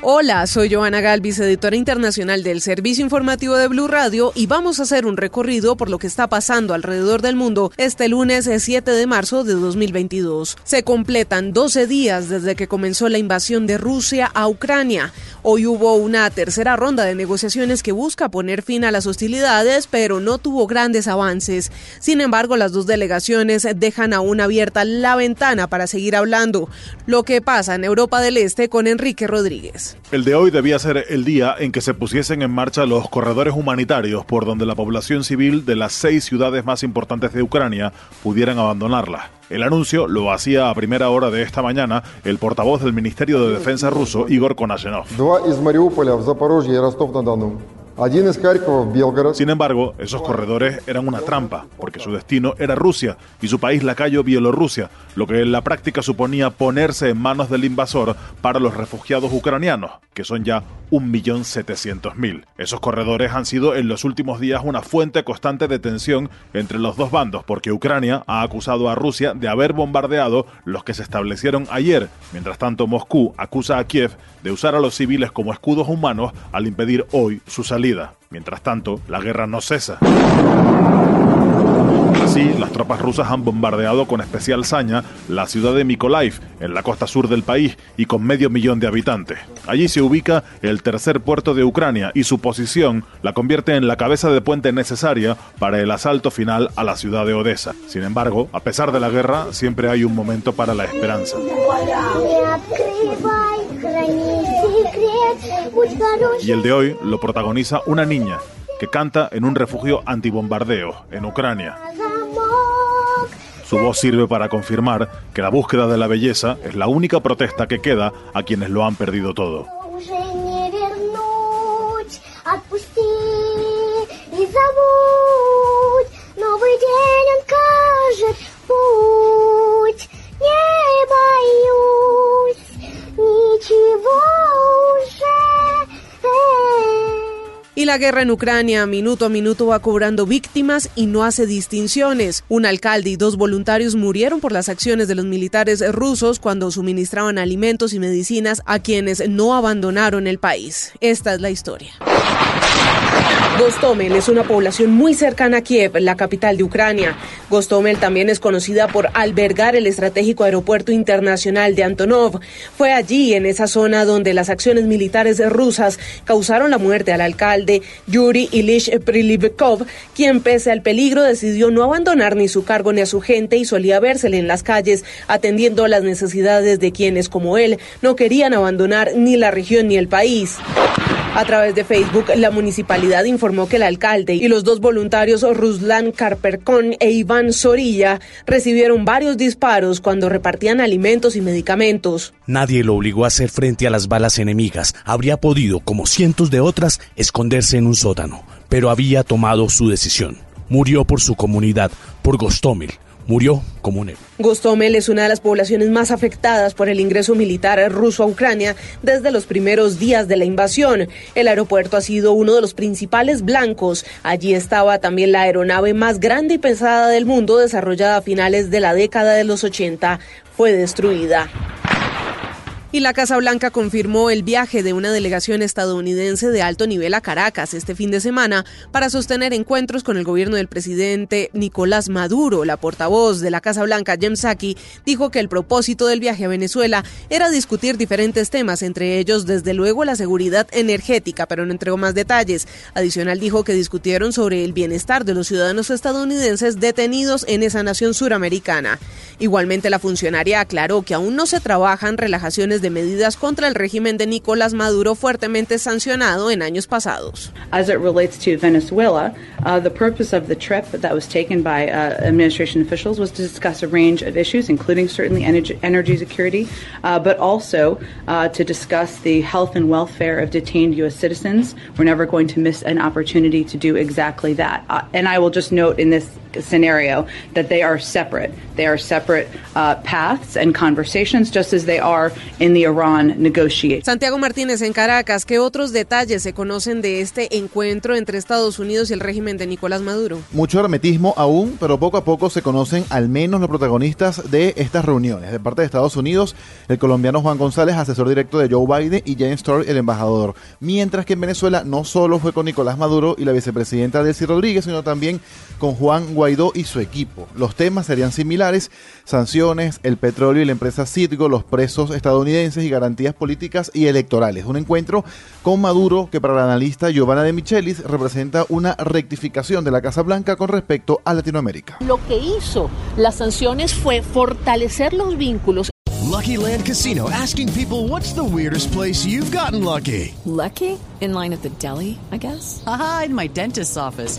Hola, soy Joana Galvis, editora internacional del Servicio Informativo de Blue Radio y vamos a hacer un recorrido por lo que está pasando alrededor del mundo este lunes 7 de marzo de 2022. Se completan 12 días desde que comenzó la invasión de Rusia a Ucrania. Hoy hubo una tercera ronda de negociaciones que busca poner fin a las hostilidades, pero no tuvo grandes avances. Sin embargo, las dos delegaciones dejan aún abierta la ventana para seguir hablando. Lo que pasa en Europa del Este con Enrique Rodríguez. El de hoy debía ser el día en que se pusiesen en marcha los corredores humanitarios por donde la población civil de las seis ciudades más importantes de Ucrania pudieran abandonarla. El anuncio lo hacía a primera hora de esta mañana el portavoz del Ministerio de Defensa ruso, Igor Konashenov. Sin embargo, esos corredores eran una trampa, porque su destino era Rusia y su país lacayo Bielorrusia, lo que en la práctica suponía ponerse en manos del invasor para los refugiados ucranianos, que son ya 1.700.000. Esos corredores han sido en los últimos días una fuente constante de tensión entre los dos bandos, porque Ucrania ha acusado a Rusia de haber bombardeado los que se establecieron ayer. Mientras tanto, Moscú acusa a Kiev de usar a los civiles como escudos humanos al impedir hoy su salida. Mientras tanto, la guerra no cesa. Así, las tropas rusas han bombardeado con especial saña la ciudad de Mykolaiv, en la costa sur del país y con medio millón de habitantes. Allí se ubica el tercer puerto de Ucrania y su posición la convierte en la cabeza de puente necesaria para el asalto final a la ciudad de Odessa. Sin embargo, a pesar de la guerra, siempre hay un momento para la esperanza. Y el de hoy lo protagoniza una niña que canta en un refugio antibombardeo en Ucrania. Su voz sirve para confirmar que la búsqueda de la belleza es la única protesta que queda a quienes lo han perdido todo. Y la guerra en Ucrania minuto a minuto va cobrando víctimas y no hace distinciones. Un alcalde y dos voluntarios murieron por las acciones de los militares rusos cuando suministraban alimentos y medicinas a quienes no abandonaron el país. Esta es la historia. Gostomel es una población muy cercana a Kiev, la capital de Ucrania. Gostomel también es conocida por albergar el estratégico aeropuerto internacional de Antonov. Fue allí, en esa zona, donde las acciones militares rusas causaron la muerte al alcalde Yuri Ilish Prilivkov, quien pese al peligro decidió no abandonar ni su cargo ni a su gente y solía vérsele en las calles atendiendo las necesidades de quienes, como él, no querían abandonar ni la región ni el país. A través de Facebook, la municipalidad informó que el alcalde y los dos voluntarios Ruslan Karperkon e Iván Sorilla recibieron varios disparos cuando repartían alimentos y medicamentos. Nadie lo obligó a hacer frente a las balas enemigas. Habría podido, como cientos de otras, esconderse en un sótano, pero había tomado su decisión. Murió por su comunidad, por Gostomel, murió como un héroe. Gostomel es una de las poblaciones más afectadas por el ingreso militar ruso a Ucrania desde los primeros días de la invasión. El aeropuerto ha sido uno de los principales blancos. Allí estaba también la aeronave más grande y pesada del mundo desarrollada a finales de la década de los 80. Fue destruida. Y la Casa Blanca confirmó el viaje de una delegación estadounidense de alto nivel a Caracas este fin de semana para sostener encuentros con el gobierno del presidente Nicolás Maduro. La portavoz de la Casa Blanca, Jem Psaki, dijo que el propósito del viaje a Venezuela era discutir diferentes temas, entre ellos, desde luego, la seguridad energética, pero no entregó más detalles. Adicional, dijo que discutieron sobre el bienestar de los ciudadanos estadounidenses detenidos en esa nación suramericana. Igualmente, la funcionaria aclaró que aún no se trabajan relajaciones de medidas contra el régimen de Nicolás Maduro fuertemente sancionado en años pasados. As it relates to Venezuela, uh, the purpose of the trip that was taken by uh, administration officials was to discuss a range of issues, including certainly energy, energy security, uh, but also uh, to discuss the health and welfare of detained U.S. citizens. We're never going to miss an opportunity to do exactly that. Uh, and I will just note in this scenario that they are separate. They are separate uh, paths and conversations, just as they are in the Iran negotiations. Santiago Martínez en Caracas, ¿qué otros detalles se conocen de este encuentro entre Estados Unidos y el régimen de Nicolás Maduro? Mucho hermetismo aún, pero poco a poco se conocen al menos los protagonistas de estas reuniones. De parte de Estados Unidos, el colombiano Juan González, asesor directo de Joe Biden, y James Story, el embajador. Mientras que en Venezuela no solo fue con Nicolás Maduro y la vicepresidenta Delcy Rodríguez, sino también con Juan Guaidó y su equipo. Los temas serían similares, sanciones, el petróleo y la empresa Citgo, los presos estadounidenses y garantías políticas y electorales. Un encuentro con Maduro que para la analista Giovanna de Michelis representa una rectificación de la Casa Blanca con respecto a Latinoamérica. Lo que hizo las sanciones fue fortalecer los vínculos. Lucky Land Casino asking people what's the weirdest place you've gotten lucky. Lucky? In line at the deli, I guess. Aha, in my dentist's office.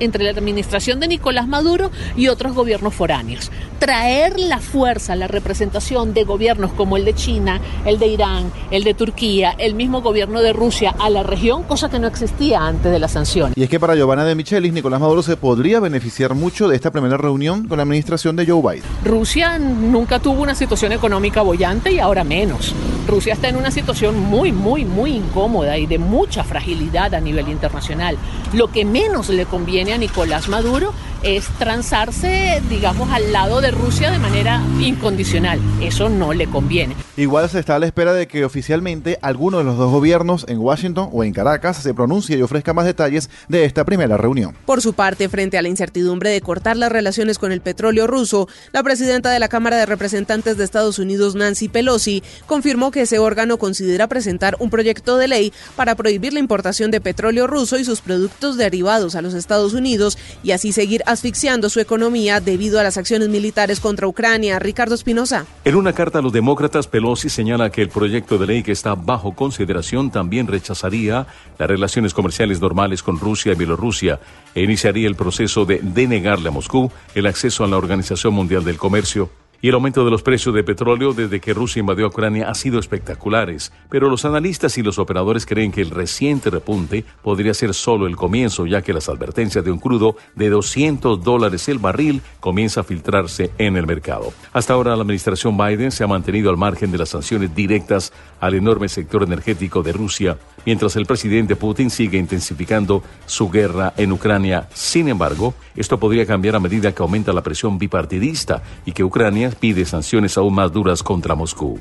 Entre la administración de Nicolás Maduro y otros gobiernos foráneos. Traer la fuerza, la representación de gobiernos como el de China, el de Irán, el de Turquía, el mismo gobierno de Rusia a la región, cosa que no existía antes de las sanciones. Y es que para Giovanna de Michelis, Nicolás Maduro se podría beneficiar mucho de esta primera reunión con la administración de Joe Biden. Rusia nunca tuvo una situación económica bollante y ahora menos. Rusia está en una situación muy, muy, muy incómoda y de mucha fragilidad a nivel internacional. Lo que menos le conviene Nicolás Maduro es transarse, digamos, al lado de Rusia de manera incondicional. Eso no le conviene. Igual se está a la espera de que oficialmente alguno de los dos gobiernos en Washington o en Caracas se pronuncie y ofrezca más detalles de esta primera reunión. Por su parte, frente a la incertidumbre de cortar las relaciones con el petróleo ruso, la presidenta de la Cámara de Representantes de Estados Unidos, Nancy Pelosi, confirmó que ese órgano considera presentar un proyecto de ley para prohibir la importación de petróleo ruso y sus productos derivados a los Estados Unidos y así seguir asfixiando su economía debido a las acciones militares contra Ucrania. Ricardo Espinosa. En una carta a los demócratas, Pelosi señala que el proyecto de ley que está bajo consideración también rechazaría las relaciones comerciales normales con Rusia y Bielorrusia e iniciaría el proceso de denegarle a Moscú el acceso a la Organización Mundial del Comercio. Y el aumento de los precios de petróleo desde que Rusia invadió a Ucrania ha sido espectaculares, pero los analistas y los operadores creen que el reciente repunte podría ser solo el comienzo, ya que las advertencias de un crudo de 200 dólares el barril comienza a filtrarse en el mercado. Hasta ahora la administración Biden se ha mantenido al margen de las sanciones directas al enorme sector energético de Rusia, mientras el presidente Putin sigue intensificando su guerra en Ucrania. Sin embargo, esto podría cambiar a medida que aumenta la presión bipartidista y que Ucrania pide sanciones aún más duras contra Moscú.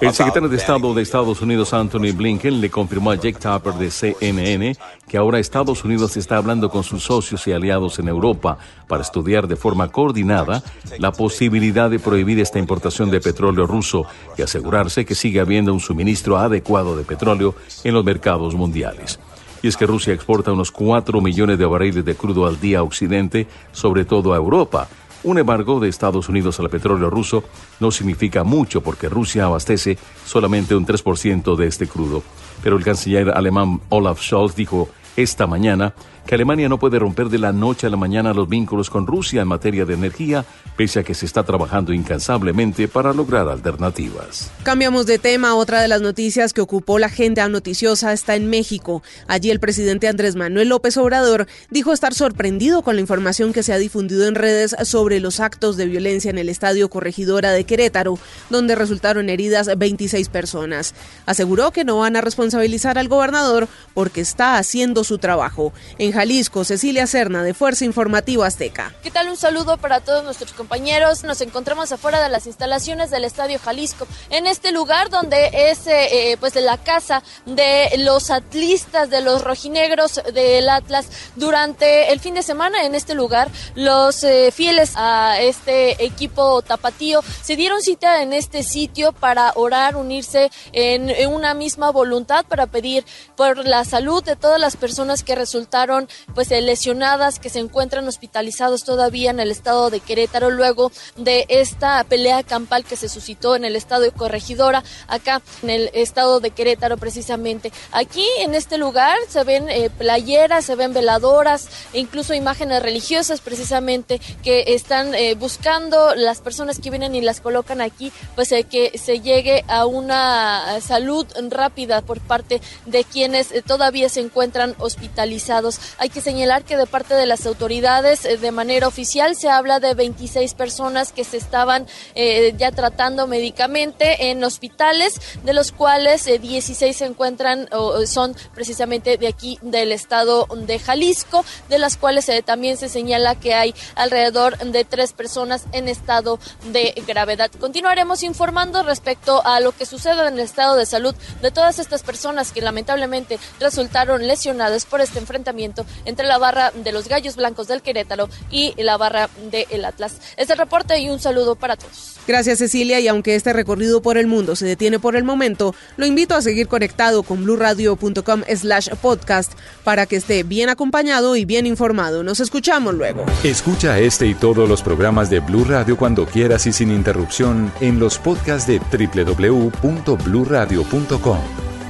El secretario de Estado de Estados Unidos, Anthony Blinken, le confirmó a Jake Tapper de CNN que ahora Estados Unidos está hablando con sus socios y aliados en Europa para estudiar de forma coordinada la posibilidad de prohibir esta importación de petróleo ruso y asegurarse que sigue habiendo un suministro adecuado de petróleo en los mercados mundiales. Y es que Rusia exporta unos 4 millones de barriles de crudo al día a Occidente, sobre todo a Europa. Un embargo de Estados Unidos al petróleo ruso no significa mucho porque Rusia abastece solamente un 3% de este crudo. Pero el canciller alemán Olaf Scholz dijo esta mañana que Alemania no puede romper de la noche a la mañana los vínculos con Rusia en materia de energía, pese a que se está trabajando incansablemente para lograr alternativas. Cambiamos de tema. Otra de las noticias que ocupó la agenda noticiosa está en México. Allí el presidente Andrés Manuel López Obrador dijo estar sorprendido con la información que se ha difundido en redes sobre los actos de violencia en el estadio Corregidora de Querétaro, donde resultaron heridas 26 personas. Aseguró que no van a responsabilizar al gobernador porque está haciendo su trabajo. En Jalisco, Cecilia Serna, de Fuerza Informativa Azteca. ¿Qué tal? Un saludo para todos nuestros compañeros. Nos encontramos afuera de las instalaciones del Estadio Jalisco, en este lugar donde es eh, eh, pues la casa de los atlistas, de los rojinegros del Atlas. Durante el fin de semana, en este lugar, los eh, fieles a este equipo tapatío se dieron cita en este sitio para orar, unirse en una misma voluntad para pedir por la salud de todas las personas que resultaron pues eh, lesionadas que se encuentran hospitalizados todavía en el estado de Querétaro luego de esta pelea campal que se suscitó en el estado de Corregidora, acá en el estado de Querétaro precisamente. Aquí en este lugar se ven eh, playeras, se ven veladoras e incluso imágenes religiosas precisamente que están eh, buscando las personas que vienen y las colocan aquí, pues que se llegue a una salud rápida por parte de quienes todavía se encuentran hospitalizados. Hay que señalar que de parte de las autoridades, eh, de manera oficial, se habla de 26 personas que se estaban eh, ya tratando médicamente en hospitales, de los cuales 16 eh, se encuentran o son precisamente de aquí del estado de Jalisco, de las cuales también se señala que hay alrededor de tres personas en estado de gravedad. Continuaremos informando respecto a lo que sucede en el estado de salud de todas estas personas que lamentablemente resultaron lesionadas por este enfrentamiento entre la barra de los Gallos Blancos del Querétaro y la barra del Atlas. Este reporte y un saludo para todos. Gracias Cecilia y aunque este recorrido por el mundo se detiene por el momento, lo invito a seguir conectado con blurradio.com slash podcast para que esté bien acompañado y bien informado. Nos escuchamos luego. Escucha este y todos los programas de Blue Radio cuando quieras y sin interrupción en los podcasts de www.bluradio.com.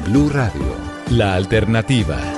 Blue Radio, la alternativa.